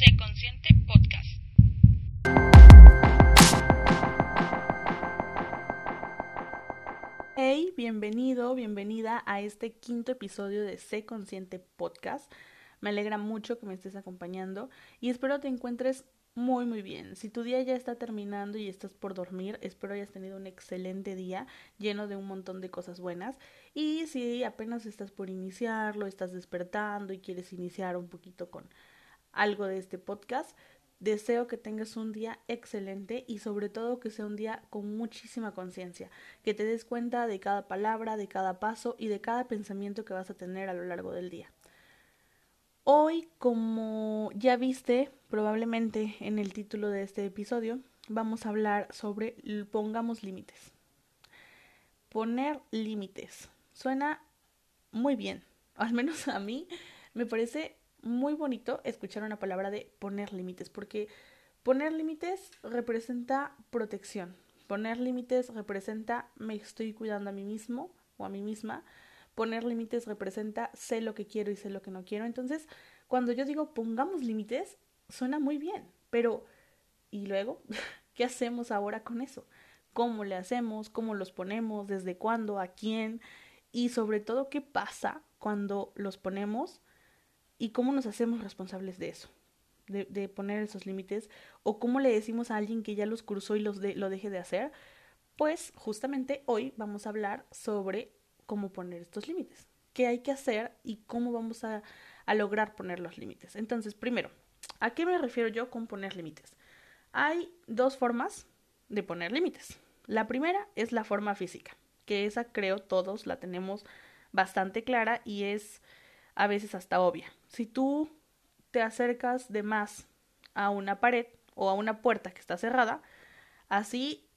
Sé Consciente Podcast. Hey, bienvenido, bienvenida a este quinto episodio de Sé Consciente Podcast. Me alegra mucho que me estés acompañando y espero te encuentres muy muy bien. Si tu día ya está terminando y estás por dormir, espero hayas tenido un excelente día lleno de un montón de cosas buenas. Y si apenas estás por iniciarlo, estás despertando y quieres iniciar un poquito con algo de este podcast, deseo que tengas un día excelente y sobre todo que sea un día con muchísima conciencia, que te des cuenta de cada palabra, de cada paso y de cada pensamiento que vas a tener a lo largo del día. Hoy, como ya viste probablemente en el título de este episodio, vamos a hablar sobre pongamos límites. Poner límites. Suena muy bien, al menos a mí me parece muy bonito escuchar una palabra de poner límites, porque poner límites representa protección. Poner límites representa me estoy cuidando a mí mismo o a mí misma Poner límites representa sé lo que quiero y sé lo que no quiero. Entonces, cuando yo digo pongamos límites, suena muy bien, pero ¿y luego? ¿Qué hacemos ahora con eso? ¿Cómo le hacemos? ¿Cómo los ponemos? ¿Desde cuándo? ¿A quién? Y sobre todo, ¿qué pasa cuando los ponemos y cómo nos hacemos responsables de eso? De, poner esos límites o cómo le decimos a alguien que ya los cruzó y los lo deje de hacer, pues justamente hoy vamos a hablar sobre cómo poner estos límites, qué hay que hacer y cómo vamos a, a lograr poner los límites. Entonces, primero, ¿a qué me refiero yo con poner límites? Hay dos formas de poner límites. La primera es la forma física, que esa creo todos la tenemos bastante clara y es a veces hasta obvia. Si tú te acercas de más a una pared o a una puerta que está cerrada, así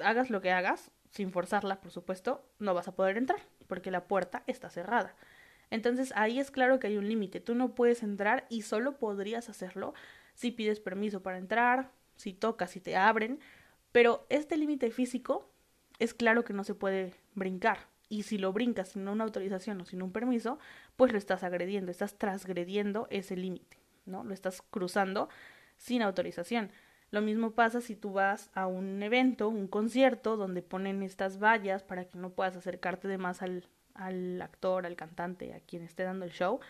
hagas lo que hagas, sin forzarla, por supuesto, no vas a poder entrar, porque la puerta está cerrada. Entonces ahí es claro que hay un límite. Tú no puedes entrar y solo podrías hacerlo si pides permiso para entrar, si tocas, si te abren. Pero este límite físico es claro que no se puede brincar. Y si lo brincas sin una autorización o sin un permiso, pues lo estás agrediendo, estás transgrediendo ese límite, ¿no? Lo estás cruzando sin autorización. Lo mismo pasa si tú vas a un evento, un concierto, donde ponen estas vallas para que no puedas acercarte de más al, al actor, al cantante, a quien esté dando el show.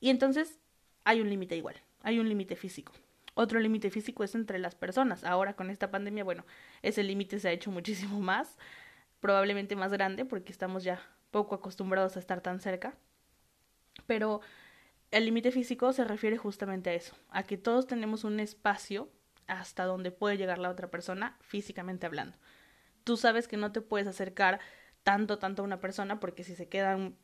Y entonces hay un límite igual, hay un límite físico. Otro límite físico es entre las personas. Ahora con esta pandemia, bueno, ese límite se ha hecho muchísimo más, probablemente más grande, porque estamos ya poco acostumbrados a estar tan cerca. Pero el límite físico se refiere justamente a eso, a que todos tenemos un espacio hasta donde puede llegar la otra persona físicamente hablando. Tú sabes que no te puedes acercar tanto, tanto a una persona porque si se quedan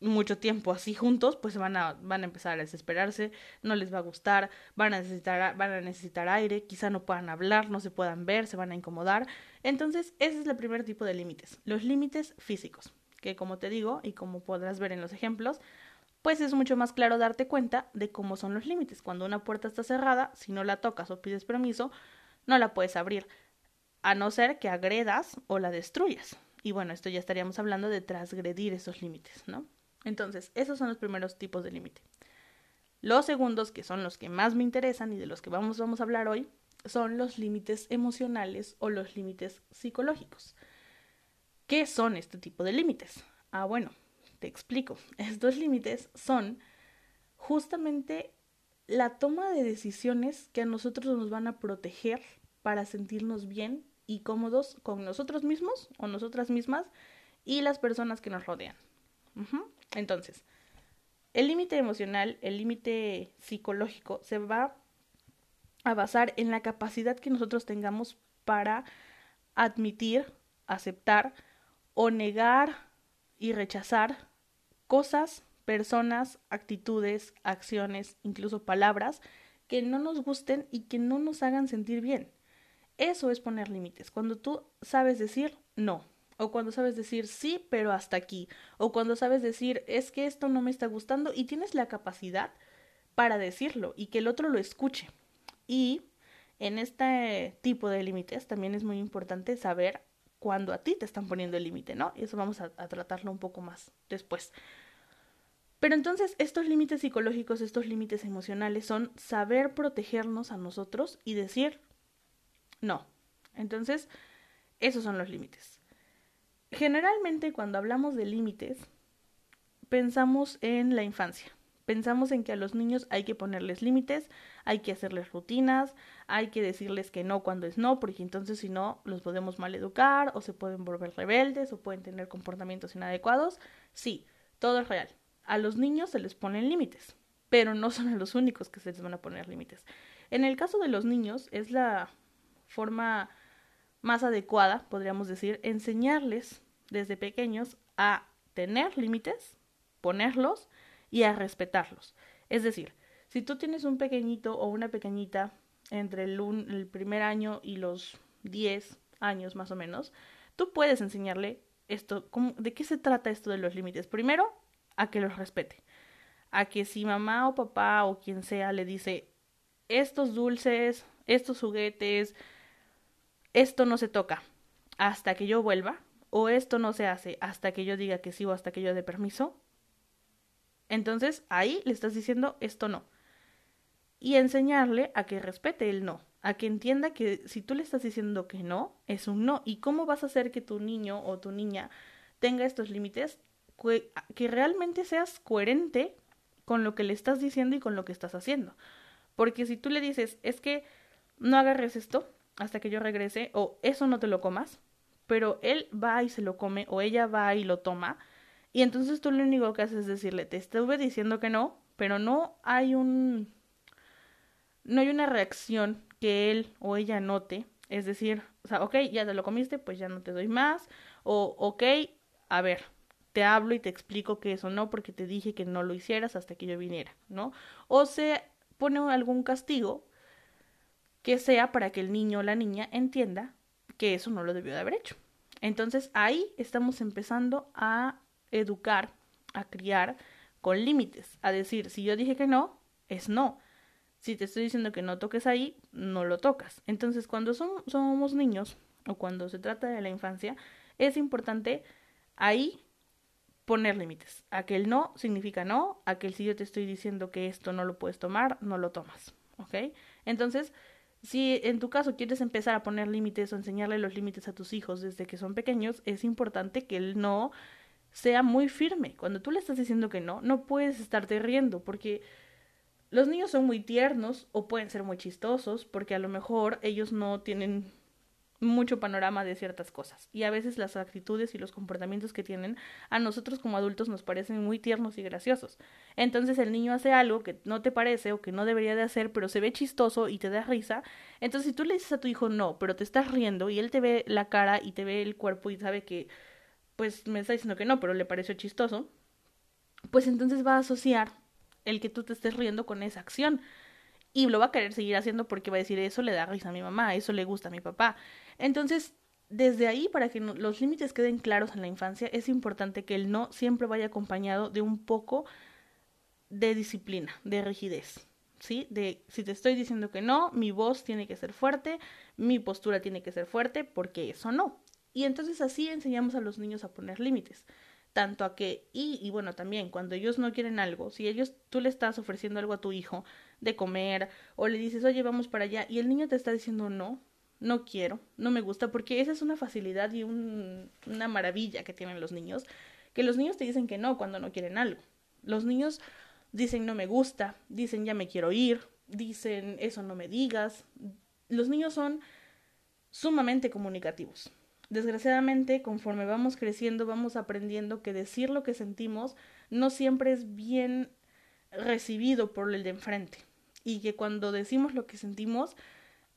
mucho tiempo así juntos, pues van a, van a empezar a desesperarse, no les va a gustar, van a necesitar, van a necesitar aire, quizá no puedan hablar, no se puedan ver, se van a incomodar. Entonces, ese es el primer tipo de límites, los límites físicos, que como te digo, y como podrás ver en los ejemplos, pues es mucho más claro darte cuenta de cómo son los límites. Cuando una puerta está cerrada, si no la tocas o pides permiso, no la puedes abrir, a no ser que agredas o la destruyas. Y bueno, esto ya estaríamos hablando de transgredir esos límites, ¿no? Entonces, esos son los primeros tipos de límite. Los segundos, que son los que más me interesan y de los que vamos, vamos a hablar hoy, son los límites emocionales o los límites psicológicos. ¿Qué son este tipo de límites? Ah, bueno, te explico. Estos límites son justamente la toma de decisiones que a nosotros nos van a proteger para sentirnos bien y cómodos con nosotros mismos o nosotras mismas y las personas que nos rodean. Entonces, el límite emocional, el límite psicológico se va a basar en la capacidad que nosotros tengamos para admitir, aceptar o negar y rechazar cosas, personas, actitudes, acciones, incluso palabras que no nos gusten y que no nos hagan sentir bien. Eso es poner límites. Cuando tú sabes decir no, o cuando sabes decir sí, pero hasta aquí, o cuando sabes decir es que esto no me está gustando y tienes la capacidad para decirlo y que el otro lo escuche. Y en este tipo de límites también es muy importante saber cuando a ti te están poniendo el límite, ¿no? Y eso vamos a, tratarlo un poco más después. Pero entonces estos límites psicológicos, estos límites emocionales son saber protegernos a nosotros y decir no. Entonces, esos son los límites. Generalmente cuando hablamos de límites, pensamos en la infancia. Pensamos en que a los niños hay que ponerles límites, hay que hacerles rutinas, hay que decirles que no cuando es no, porque entonces si no los podemos maleducar o se pueden volver rebeldes o pueden tener comportamientos inadecuados. Sí, todo es real. A los niños se les ponen límites, pero no son a los únicos que se les van a poner límites. En el caso de los niños es la forma más adecuada, podríamos decir, enseñarles desde pequeños a tener límites, ponerlos y a respetarlos. Es decir, si tú tienes un pequeñito o una pequeñita entre el, primer año y los 10 años más o menos, tú puedes enseñarle esto, de qué se trata esto de los límites. Primero, a que los respete. A que si mamá o papá o quien sea le dice estos dulces, estos juguetes, esto no se toca hasta que yo vuelva, o esto no se hace hasta que yo diga que sí o hasta que yo dé permiso, entonces ahí le estás diciendo esto no. Y enseñarle a que respete el no, a que entienda que si tú le estás diciendo que no, es un no. ¿Y cómo vas a hacer que tu niño o tu niña tenga estos límites? Que realmente seas coherente con lo que le estás diciendo y con lo que estás haciendo. Porque si tú le dices, es que no agarres esto hasta que yo regrese, o eso no te lo comas, pero él va y se lo come, o ella va y lo toma, y entonces tú lo único que haces es decirle, te estuve diciendo que no, pero no hay un... no hay una reacción que él o ella note. Es decir, o sea, ok, ya te lo comiste, pues ya no te doy más. O, ok, a ver, te hablo y te explico que eso no, porque te dije que no lo hicieras hasta que yo viniera, ¿no? O se pone algún castigo que sea para que el niño o la niña entienda que eso no lo debió de haber hecho. Entonces ahí estamos empezando a educar, a criar con límites, a decir, si yo dije que no, es no. Si te estoy diciendo que no toques ahí, no lo tocas. Entonces, cuando somos niños o cuando se trata de la infancia, es importante ahí poner límites. A que el no significa no, a que si yo te estoy diciendo que esto no lo puedes tomar, no lo tomas. ¿Ok? Entonces, si en tu caso quieres empezar a poner límites o enseñarle los límites a tus hijos desde que son pequeños, es importante que el no sea muy firme. Cuando tú le estás diciendo que no, no puedes estarte riendo porque los niños son muy tiernos o pueden ser muy chistosos porque a lo mejor ellos no tienen mucho panorama de ciertas cosas y a veces las actitudes y los comportamientos que tienen a nosotros como adultos nos parecen muy tiernos y graciosos. Entonces el niño hace algo que no te parece o que no debería de hacer, pero se ve chistoso y te da risa. Entonces si tú le dices a tu hijo no, pero te estás riendo y él te ve la cara y te ve el cuerpo y sabe que pues me está diciendo que no, pero le pareció chistoso, pues entonces va a asociar el que tú te estés riendo con esa acción. Y lo va a querer seguir haciendo porque va a decir, eso le da risa a mi mamá, eso le gusta a mi papá. Entonces, desde ahí, para que los límites queden claros en la infancia, es importante que el no siempre vaya acompañado de un poco de disciplina, de rigidez. ¿Sí? De si te estoy diciendo que no, mi voz tiene que ser fuerte, mi postura tiene que ser fuerte, porque eso no. Y entonces así enseñamos a los niños a poner límites. Tanto a que, y, y bueno, también cuando ellos no quieren algo, si ellos, tú le estás ofreciendo algo a tu hijo de comer, o le dices, oye, vamos para allá, y el niño te está diciendo no, no quiero, no me gusta, porque esa es una facilidad y un, una maravilla que tienen los niños, que los niños te dicen que no cuando no quieren algo. Los niños dicen no me gusta, dicen ya me quiero ir, dicen eso no me digas. Los niños son sumamente comunicativos. Desgraciadamente, conforme vamos creciendo, vamos aprendiendo que decir lo que sentimos no siempre es bien recibido por el de enfrente. Y que cuando decimos lo que sentimos,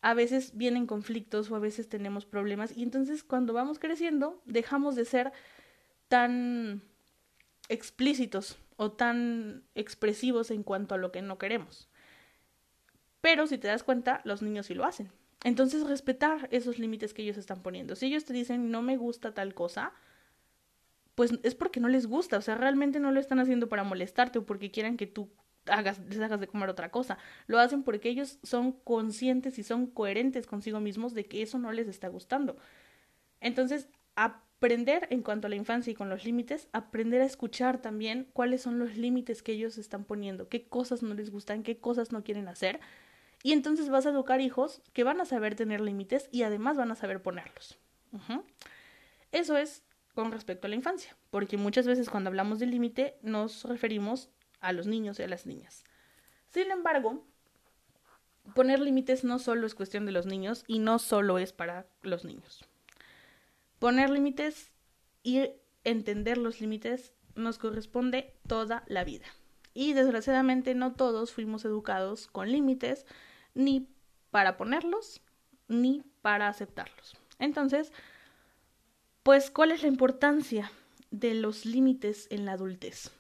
a veces vienen conflictos o a veces tenemos problemas. Y entonces cuando vamos creciendo, dejamos de ser tan explícitos o tan expresivos en cuanto a lo que no queremos. Pero si te das cuenta, los niños sí lo hacen. Entonces, respetar esos límites que ellos están poniendo. Si ellos te dicen no me gusta tal cosa, pues es porque no les gusta. O sea, realmente no lo están haciendo para molestarte o porque quieren que tú hagas, les hagas de comer otra cosa. Lo hacen porque ellos son conscientes y son coherentes consigo mismos de que eso no les está gustando. Entonces, aprender en cuanto a la infancia y con los límites, aprender a escuchar también cuáles son los límites que ellos están poniendo, qué cosas no les gustan, qué cosas no quieren hacer. Y entonces vas a educar hijos que van a saber tener límites y además van a saber ponerlos. Eso es con respecto a la infancia, porque muchas veces cuando hablamos de límite nos referimos a los niños y a las niñas. Sin embargo, poner límites no solo es cuestión de los niños y no solo es para los niños. Poner límites y entender los límites nos corresponde toda la vida. Y desgraciadamente no todos fuimos educados con límites ni para ponerlos ni para aceptarlos. Entonces, pues, ¿cuál es la importancia de los límites en la adultez?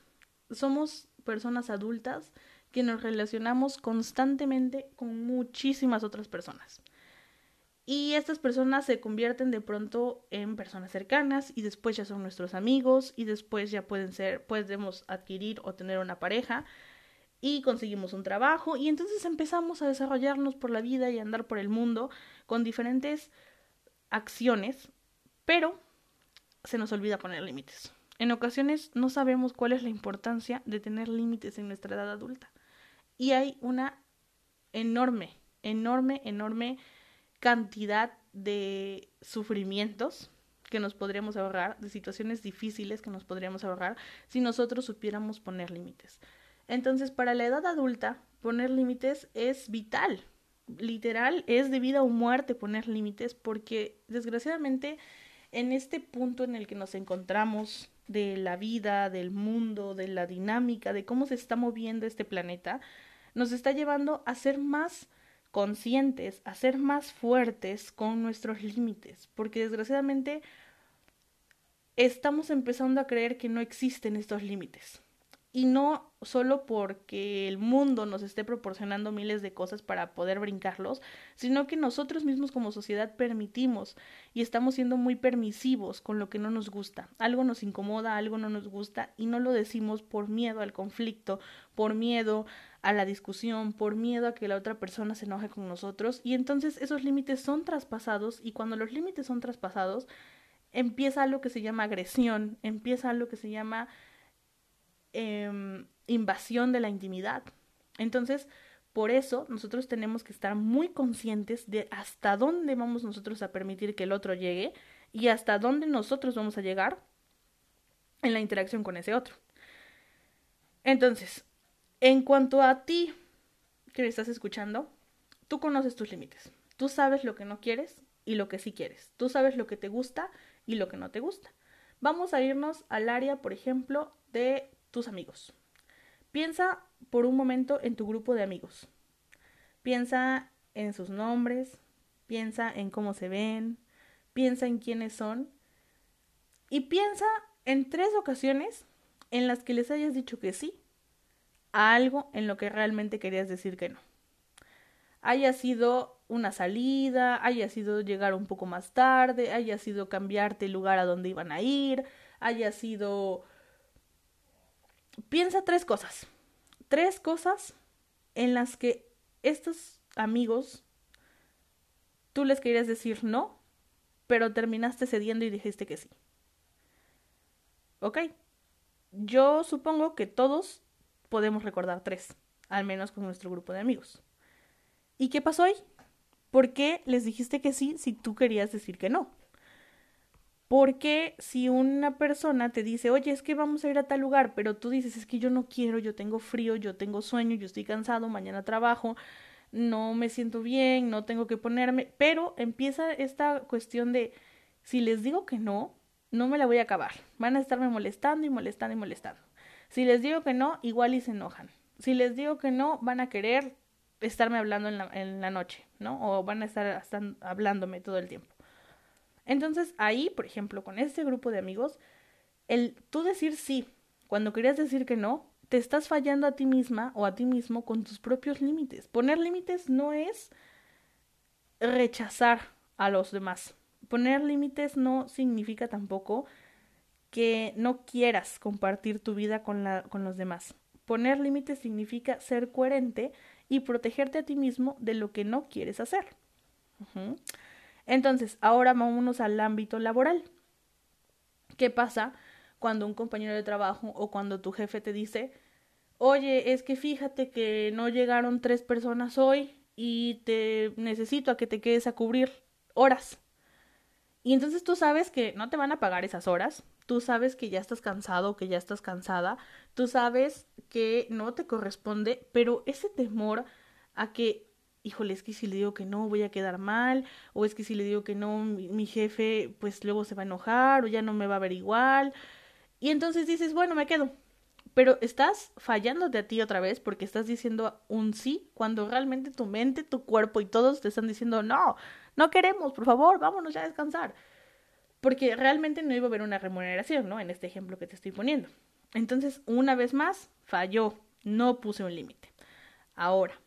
Somos personas adultas que nos relacionamos constantemente con muchísimas otras personas. Y estas personas se convierten de pronto en personas cercanas y después ya son nuestros amigos y después ya pueden ser, podemos adquirir o tener una pareja y conseguimos un trabajo y entonces empezamos a desarrollarnos por la vida y a andar por el mundo con diferentes acciones, pero se nos olvida poner límites. En ocasiones no sabemos cuál es la importancia de tener límites en nuestra edad adulta. Y hay una enorme, enorme, enorme cantidad de sufrimientos que nos podríamos ahorrar, de situaciones difíciles que nos podríamos ahorrar si nosotros supiéramos poner límites. Entonces, para la edad adulta, poner límites es vital. Literal, es de vida o muerte poner límites porque desgraciadamente en este punto en el que nos encontramos de la vida, del mundo, de la dinámica, de cómo se está moviendo este planeta, nos está llevando a ser más conscientes, a ser más fuertes con nuestros límites, porque desgraciadamente estamos empezando a creer que no existen estos límites y no solo porque el mundo nos esté proporcionando miles de cosas para poder brincarlos, sino que nosotros mismos como sociedad permitimos y estamos siendo muy permisivos con lo que no nos gusta. Algo nos incomoda, algo no nos gusta y no lo decimos por miedo al conflicto, por miedo a la discusión, por miedo a que la otra persona se enoje con nosotros y entonces esos límites son traspasados y cuando los límites son traspasados empieza algo que se llama agresión, empieza algo que se llama Em, invasión de la intimidad. Entonces, por eso nosotros tenemos que estar muy conscientes de hasta dónde vamos nosotros a permitir que el otro llegue y hasta dónde nosotros vamos a llegar en la interacción con ese otro. Entonces, en cuanto a ti que me estás escuchando, tú conoces tus límites. Tú sabes lo que no quieres y lo que sí quieres. Tú sabes lo que te gusta y lo que no te gusta. Vamos a irnos al área, por ejemplo, de tus amigos. Piensa por un momento en tu grupo de amigos. Piensa en sus nombres, piensa en cómo se ven, piensa en quiénes son y piensa en tres ocasiones en las que les hayas dicho que sí a algo en lo que realmente querías decir que no. Haya sido una salida, haya sido llegar un poco más tarde, haya sido cambiarte el lugar a donde iban a ir, haya sido piensa tres cosas. Tres cosas en las que estos amigos tú les querías decir no, pero terminaste cediendo y dijiste que sí. ¿Ok? Yo supongo que todos podemos recordar tres, al menos con nuestro grupo de amigos. ¿Y qué pasó ahí? ¿Por qué les dijiste que sí si tú querías decir que no? Porque si una persona te dice, oye, es que vamos a ir a tal lugar, pero tú dices, es que yo no quiero, yo tengo frío, yo tengo sueño, yo estoy cansado, mañana trabajo, no me siento bien, no tengo que ponerme, pero empieza esta cuestión de, si les digo que no, no me la voy a acabar, van a estarme molestando y molestando y molestando. Si les digo que no, igual y se enojan. Si les digo que no, van a querer estarme hablando en la, en la noche, ¿no? O van a estar hablándome todo el tiempo. Entonces ahí, por ejemplo, con este grupo de amigos, el tú decir sí cuando querías decir que no, te estás fallando a ti misma o a ti mismo con tus propios límites. Poner límites no es rechazar a los demás. Poner límites no significa tampoco que no quieras compartir tu vida con, los demás. Poner límites significa ser coherente y protegerte a ti mismo de lo que no quieres hacer. Entonces, ahora vámonos al ámbito laboral. ¿Qué pasa cuando un compañero de trabajo o cuando tu jefe te dice, oye, es que fíjate que no llegaron tres personas hoy y te necesito a que te quedes a cubrir horas? Y entonces tú sabes que no te van a pagar esas horas, tú sabes que ya estás cansado, que ya estás cansada, tú sabes que no te corresponde, pero ese temor a que, híjole, es que si le digo que no voy a quedar mal, o es que si le digo que no, mi, jefe pues luego se va a enojar, o ya no me va a ver igual, y entonces dices, bueno, me quedo. Pero estás fallándote a ti otra vez porque estás diciendo un sí cuando realmente tu mente, tu cuerpo y todos te están diciendo no, no queremos, por favor, vámonos ya a descansar. Porque realmente no iba a haber una remuneración, ¿no? En este ejemplo que te estoy poniendo. Entonces, una vez más, falló, no puse un límite. Ahora,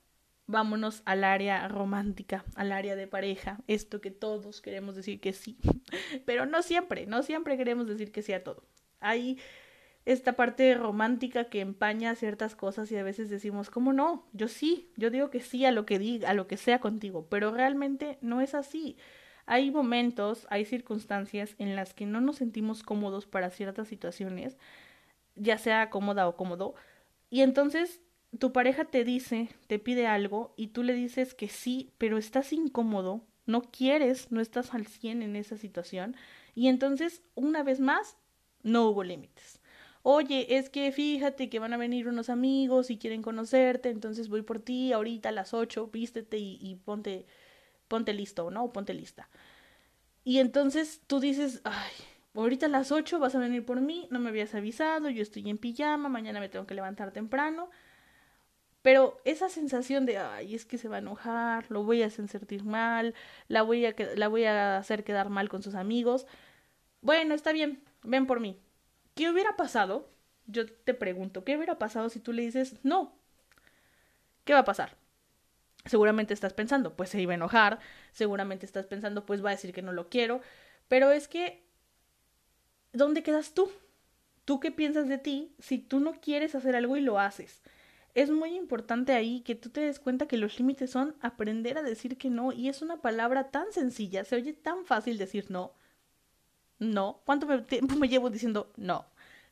vámonos al área romántica, al área de pareja, esto que todos queremos decir que sí, pero no siempre, no siempre queremos decir que sí a todo. Hay esta parte romántica que empaña ciertas cosas y a veces decimos, ¿cómo no? Yo sí, yo digo que sí a lo que diga, a lo que sea contigo, pero realmente no es así. Hay momentos, hay circunstancias en las que no nos sentimos cómodos para ciertas situaciones, ya sea cómoda o cómodo, y entonces tu pareja te dice, te pide algo y tú le dices que sí, pero estás incómodo, no quieres, no estás al 100 en esa situación, y entonces, una vez más, no hubo límites oye, es que fíjate que van a venir unos amigos y quieren conocerte, entonces voy por ti ahorita a las ocho, vístete y, ponte, ponte listo, ¿no? Ponte lista. Y entonces tú dices, ay, ahorita a las ocho vas a venir por mí, no me habías avisado, yo estoy en pijama, mañana me tengo que levantar temprano. Pero esa sensación de, ay, es que se va a enojar, lo voy a hacer sentir mal, la voy a, la voy a hacer quedar mal con sus amigos. Bueno, está bien, ven por mí. ¿Qué hubiera pasado? Yo te pregunto, ¿qué hubiera pasado si tú le dices no? ¿Qué va a pasar? Seguramente estás pensando, pues se iba a enojar, seguramente estás pensando, pues va a decir que no lo quiero, pero es que, ¿dónde quedas tú? ¿Tú qué piensas de ti si tú no quieres hacer algo y lo haces? Es muy importante ahí que tú te des cuenta que los límites son aprender a decir que no y es una palabra tan sencilla, se oye tan fácil decir no, no. ¿Cuánto tiempo me llevo diciendo no?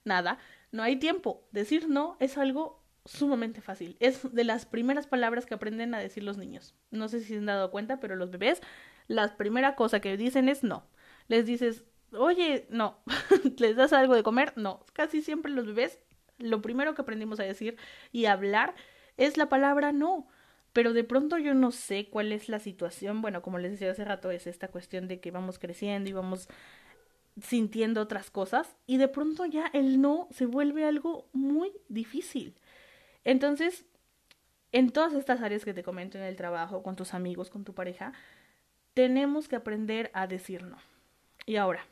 Nada. No hay tiempo. Decir no es algo sumamente fácil. Es de las primeras palabras que aprenden a decir los niños. No sé si se han dado cuenta, pero los bebés, la primera cosa que dicen es no. Les dices, oye, no. ¿Les das algo de comer? No. Casi siempre los bebés, lo primero que aprendimos a decir y hablar es la palabra no. Pero de pronto yo no sé cuál es la situación. Bueno, como les decía hace rato, es esta cuestión de que vamos creciendo y vamos sintiendo otras cosas y de pronto ya el no se vuelve algo muy difícil. Entonces, en todas estas áreas que te comento en el trabajo, con tus amigos, con tu pareja, tenemos que aprender a decir no. Y ahora,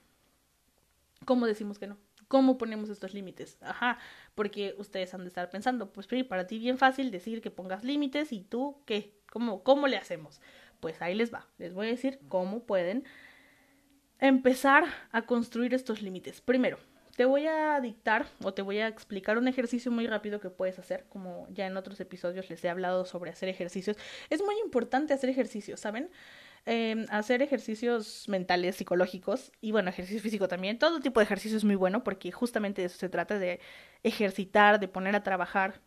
¿cómo decimos que no? ¿Cómo ponemos estos límites? Ajá, porque ustedes han de estar pensando, pues para ti bien fácil decir que pongas límites y tú, ¿qué? ¿Cómo, cómo le hacemos? Pues ahí les va, les voy a decir cómo pueden empezar a construir estos límites. Primero, te voy a dictar o te voy a explicar un ejercicio muy rápido que puedes hacer, como ya en otros episodios les he hablado sobre hacer ejercicios. Es muy importante hacer ejercicios, ¿saben? Eh, hacer ejercicios mentales, psicológicos y bueno, ejercicio físico también. Todo tipo de ejercicio es muy bueno porque justamente de eso se trata, de ejercitar, de poner a trabajar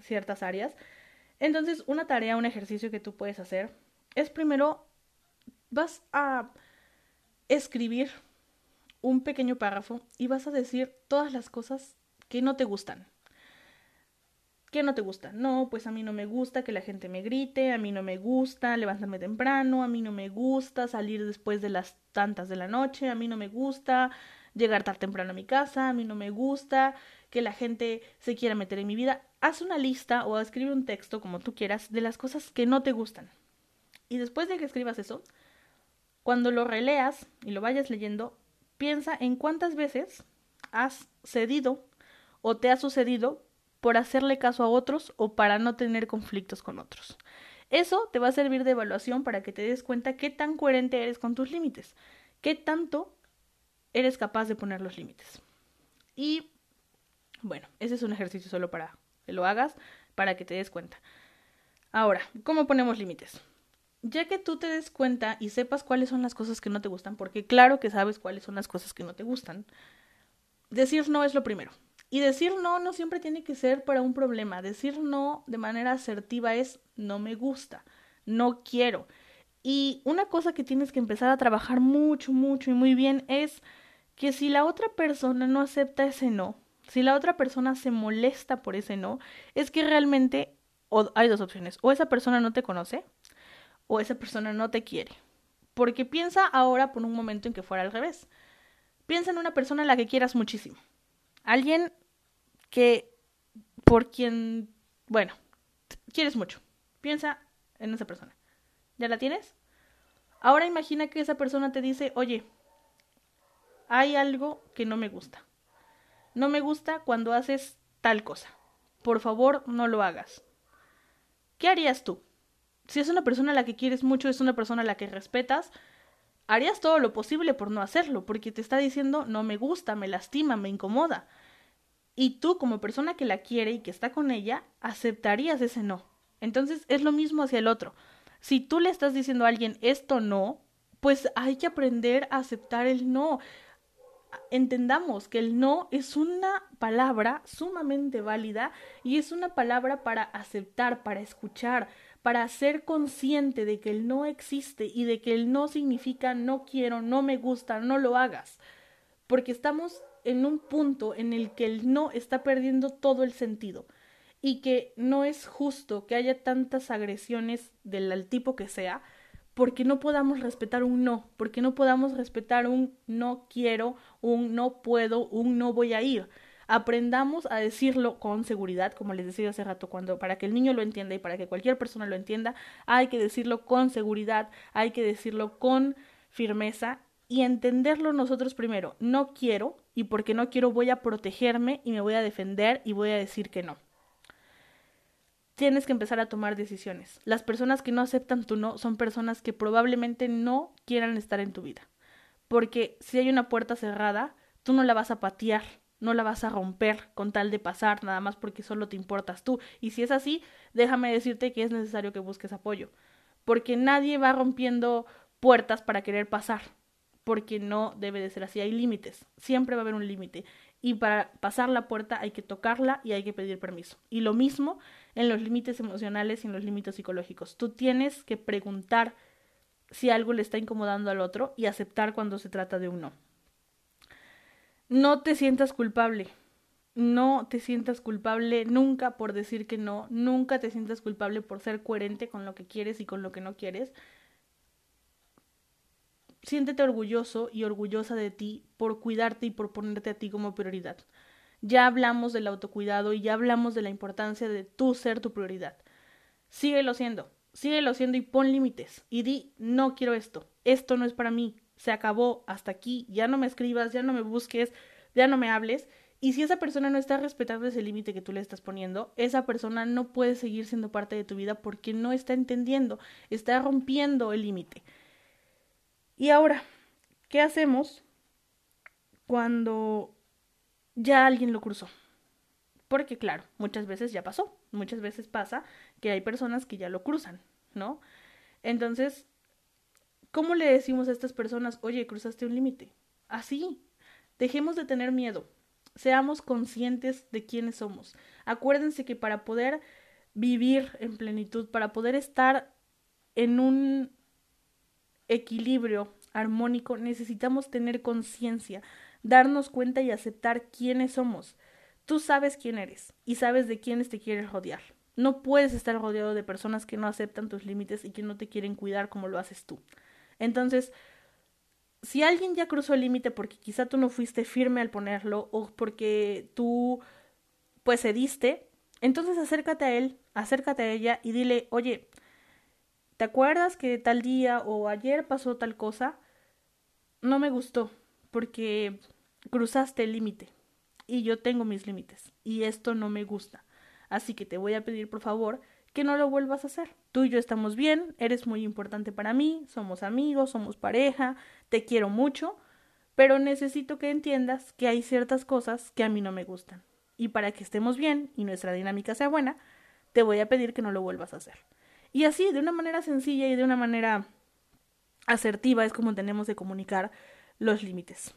ciertas áreas. Entonces, una tarea, un ejercicio que tú puedes hacer es primero, vas a escribir un pequeño párrafo y vas a decir todas las cosas que no te gustan. ¿Qué no te gusta? No, pues a mí no me gusta que la gente me grite, a mí no me gusta levantarme temprano, a mí no me gusta salir después de las tantas de la noche, a mí no me gusta llegar tan temprano a mi casa, a mí no me gusta que la gente se quiera meter en mi vida. Haz una lista o escribe un texto como tú quieras de las cosas que no te gustan. Y después de que escribas eso, cuando lo releas y lo vayas leyendo, piensa en cuántas veces has cedido o te ha sucedido por hacerle caso a otros o para no tener conflictos con otros. Eso te va a servir de evaluación para que te des cuenta qué tan coherente eres con tus límites, qué tanto eres capaz de poner los límites. Y bueno, ese es un ejercicio solo para que lo hagas, para que te des cuenta. Ahora, ¿cómo ponemos límites? ya que tú te des cuenta y sepas cuáles son las cosas que no te gustan, porque claro que sabes cuáles son las cosas que no te gustan, decir no es lo primero. Y decir no no siempre tiene que ser para un problema. Decir no de manera asertiva es no me gusta, no quiero. Y una cosa que tienes que empezar a trabajar mucho, mucho y muy bien es que si la otra persona no acepta ese no, si la otra persona se molesta por ese no, es que realmente o hay dos opciones, o esa persona no te conoce o esa persona no te quiere. Porque piensa ahora por un momento en que fuera al revés. Piensa en una persona a la que quieras muchísimo. Alguien que por quien, bueno, quieres mucho. Piensa en esa persona. ¿Ya la tienes? Ahora imagina que esa persona te dice, oye, hay algo que no me gusta. No me gusta cuando haces tal cosa. Por favor, no lo hagas. ¿Qué harías tú? Si es una persona a la que quieres mucho, es una persona a la que respetas, harías todo lo posible por no hacerlo, porque te está diciendo no me gusta, me lastima, me incomoda. Y tú, como persona que la quiere y que está con ella, aceptarías ese no. Entonces es lo mismo hacia el otro. Si tú le estás diciendo a alguien esto no, pues hay que aprender a aceptar el no entendamos que el no es una palabra sumamente válida y es una palabra para aceptar, para escuchar, para ser consciente de que el no existe y de que el no significa no quiero, no me gusta, no lo hagas. Porque estamos en un punto en el que el no está perdiendo todo el sentido y que no es justo que haya tantas agresiones del tipo que sea porque no podamos respetar un no, porque no podamos respetar un no quiero, un no puedo, un no voy a ir. Aprendamos a decirlo con seguridad, como les decía hace rato, cuando para que el niño lo entienda y para que cualquier persona lo entienda, hay que decirlo con seguridad, hay que decirlo con firmeza y entenderlo nosotros primero. No quiero y porque no quiero voy a protegerme y me voy a defender y voy a decir que no tienes que empezar a tomar decisiones. Las personas que no aceptan tu no son personas que probablemente no quieran estar en tu vida. Porque si hay una puerta cerrada, tú no la vas a patear, no la vas a romper con tal de pasar, nada más porque solo te importas tú. Y si es así, déjame decirte que es necesario que busques apoyo. Porque nadie va rompiendo puertas para querer pasar. Porque no debe de ser así. Hay límites. Siempre va a haber un límite y para pasar la puerta hay que tocarla y hay que pedir permiso. Y lo mismo en los límites emocionales y en los límites psicológicos. Tú tienes que preguntar si algo le está incomodando al otro y aceptar cuando se trata de un no. No te sientas culpable. No te sientas culpable nunca por decir que no, nunca te sientas culpable por ser coherente con lo que quieres y con lo que no quieres siéntete orgulloso y orgullosa de ti por cuidarte y por ponerte a ti como prioridad. Ya hablamos del autocuidado y ya hablamos de la importancia de tú ser tu prioridad. Síguelo siendo, síguelo siendo y pon límites y di no quiero esto, esto no es para mí, se acabó, hasta aquí, ya no me escribas, ya no me busques, ya no me hables. Y si esa persona no está respetando ese límite que tú le estás poniendo, esa persona no puede seguir siendo parte de tu vida porque no está entendiendo, está rompiendo el límite. Y ahora, ¿qué hacemos cuando ya alguien lo cruzó? Porque claro, muchas veces ya pasó, muchas veces pasa que hay personas que ya lo cruzan, ¿no? Entonces, ¿cómo le decimos a estas personas, oye, cruzaste un límite? Así, dejemos de tener miedo, seamos conscientes de quiénes somos. Acuérdense que para poder vivir en plenitud, para poder estar en un equilibrio armónico, necesitamos tener conciencia, darnos cuenta y aceptar quiénes somos. Tú sabes quién eres y sabes de quiénes te quieres rodear. No puedes estar rodeado de personas que no aceptan tus límites y que no te quieren cuidar como lo haces tú. Entonces, si alguien ya cruzó el límite porque quizá tú no fuiste firme al ponerlo o porque tú pues cediste, entonces acércate a él, acércate a ella y dile, oye, ¿Te acuerdas que tal día o ayer pasó tal cosa? No me gustó porque cruzaste el límite y yo tengo mis límites y esto no me gusta. Así que te voy a pedir por favor que no lo vuelvas a hacer. Tú y yo estamos bien, eres muy importante para mí, somos amigos, somos pareja, te quiero mucho, pero necesito que entiendas que hay ciertas cosas que a mí no me gustan. Y para que estemos bien y nuestra dinámica sea buena, te voy a pedir que no lo vuelvas a hacer. Y así, de una manera sencilla y de una manera asertiva es como tenemos de comunicar los límites.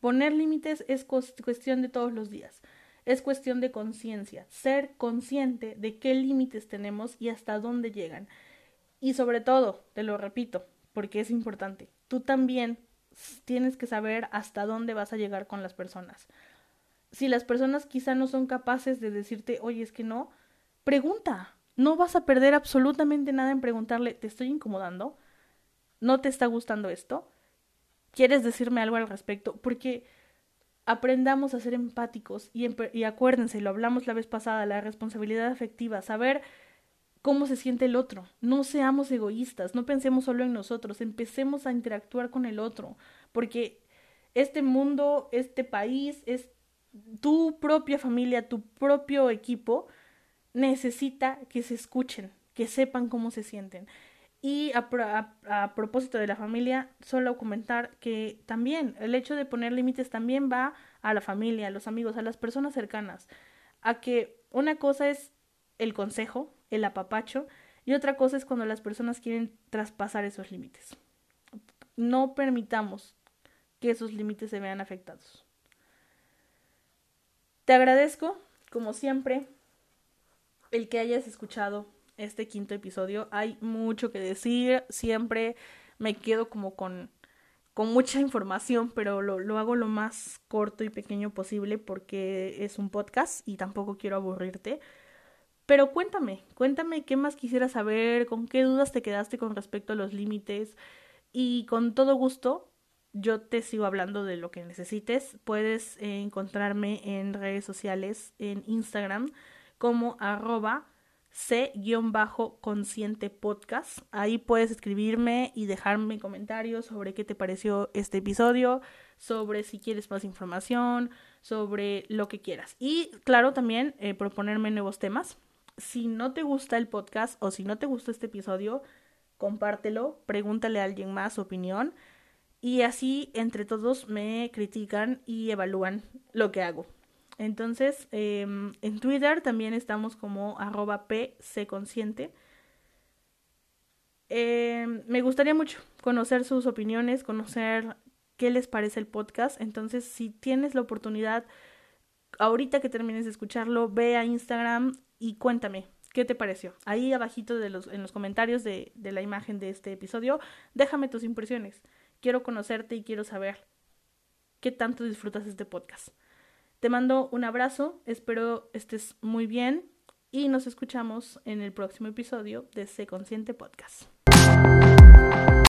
Poner límites es cuestión de todos los días. Es cuestión de conciencia, ser consciente de qué límites tenemos y hasta dónde llegan. Y sobre todo, te lo repito, porque es importante, tú también tienes que saber hasta dónde vas a llegar con las personas. Si las personas quizá no son capaces de decirte, oye, es que no, pregunta. No vas a perder absolutamente nada en preguntarle, ¿te estoy incomodando? ¿No te está gustando esto? ¿Quieres decirme algo al respecto? Porque aprendamos a ser empáticos y, acuérdense, lo hablamos la vez pasada, la responsabilidad afectiva, saber cómo se siente el otro. No seamos egoístas, no pensemos solo en nosotros, empecemos a interactuar con el otro, porque este mundo, este país, es tu propia familia, tu propio equipo, necesita que se escuchen, que sepan cómo se sienten. Y a, propósito de la familia, solo comentar que también el hecho de poner límites también va a la familia, a los amigos, a las personas cercanas. A que una cosa es el consejo, el apapacho, y otra cosa es cuando las personas quieren traspasar esos límites. No permitamos que esos límites se vean afectados. Te agradezco, como siempre, el que hayas escuchado este quinto episodio. Hay mucho que decir, siempre me quedo como con, con mucha información, pero lo, lo hago lo más corto y pequeño posible porque es un podcast y tampoco quiero aburrirte. Pero cuéntame, cuéntame qué más quisieras saber, con qué dudas te quedaste con respecto a los límites y con todo gusto yo te sigo hablando de lo que necesites. Puedes encontrarme en redes sociales, en Instagram como arroba c-consciente podcast. Ahí puedes escribirme y dejarme comentarios sobre qué te pareció este episodio, sobre si quieres más información, sobre lo que quieras. Y claro, también eh, proponerme nuevos temas. Si no te gusta el podcast o si no te gusta este episodio, compártelo, pregúntale a alguien más su opinión y así entre todos me critican y evalúan lo que hago. Entonces, em, en Twitter también estamos como arroba pcconsciente. Eh, me gustaría mucho conocer sus opiniones, conocer qué les parece el podcast. Entonces, si tienes la oportunidad, ahorita que termines de escucharlo, ve a Instagram y cuéntame qué te pareció. Ahí abajito de los, en los comentarios de, de la imagen de este episodio, déjame tus impresiones. Quiero conocerte y quiero saber qué tanto disfrutas este podcast. Te mando un abrazo, espero estés muy bien y nos escuchamos en el próximo episodio de Sé Consciente Podcast.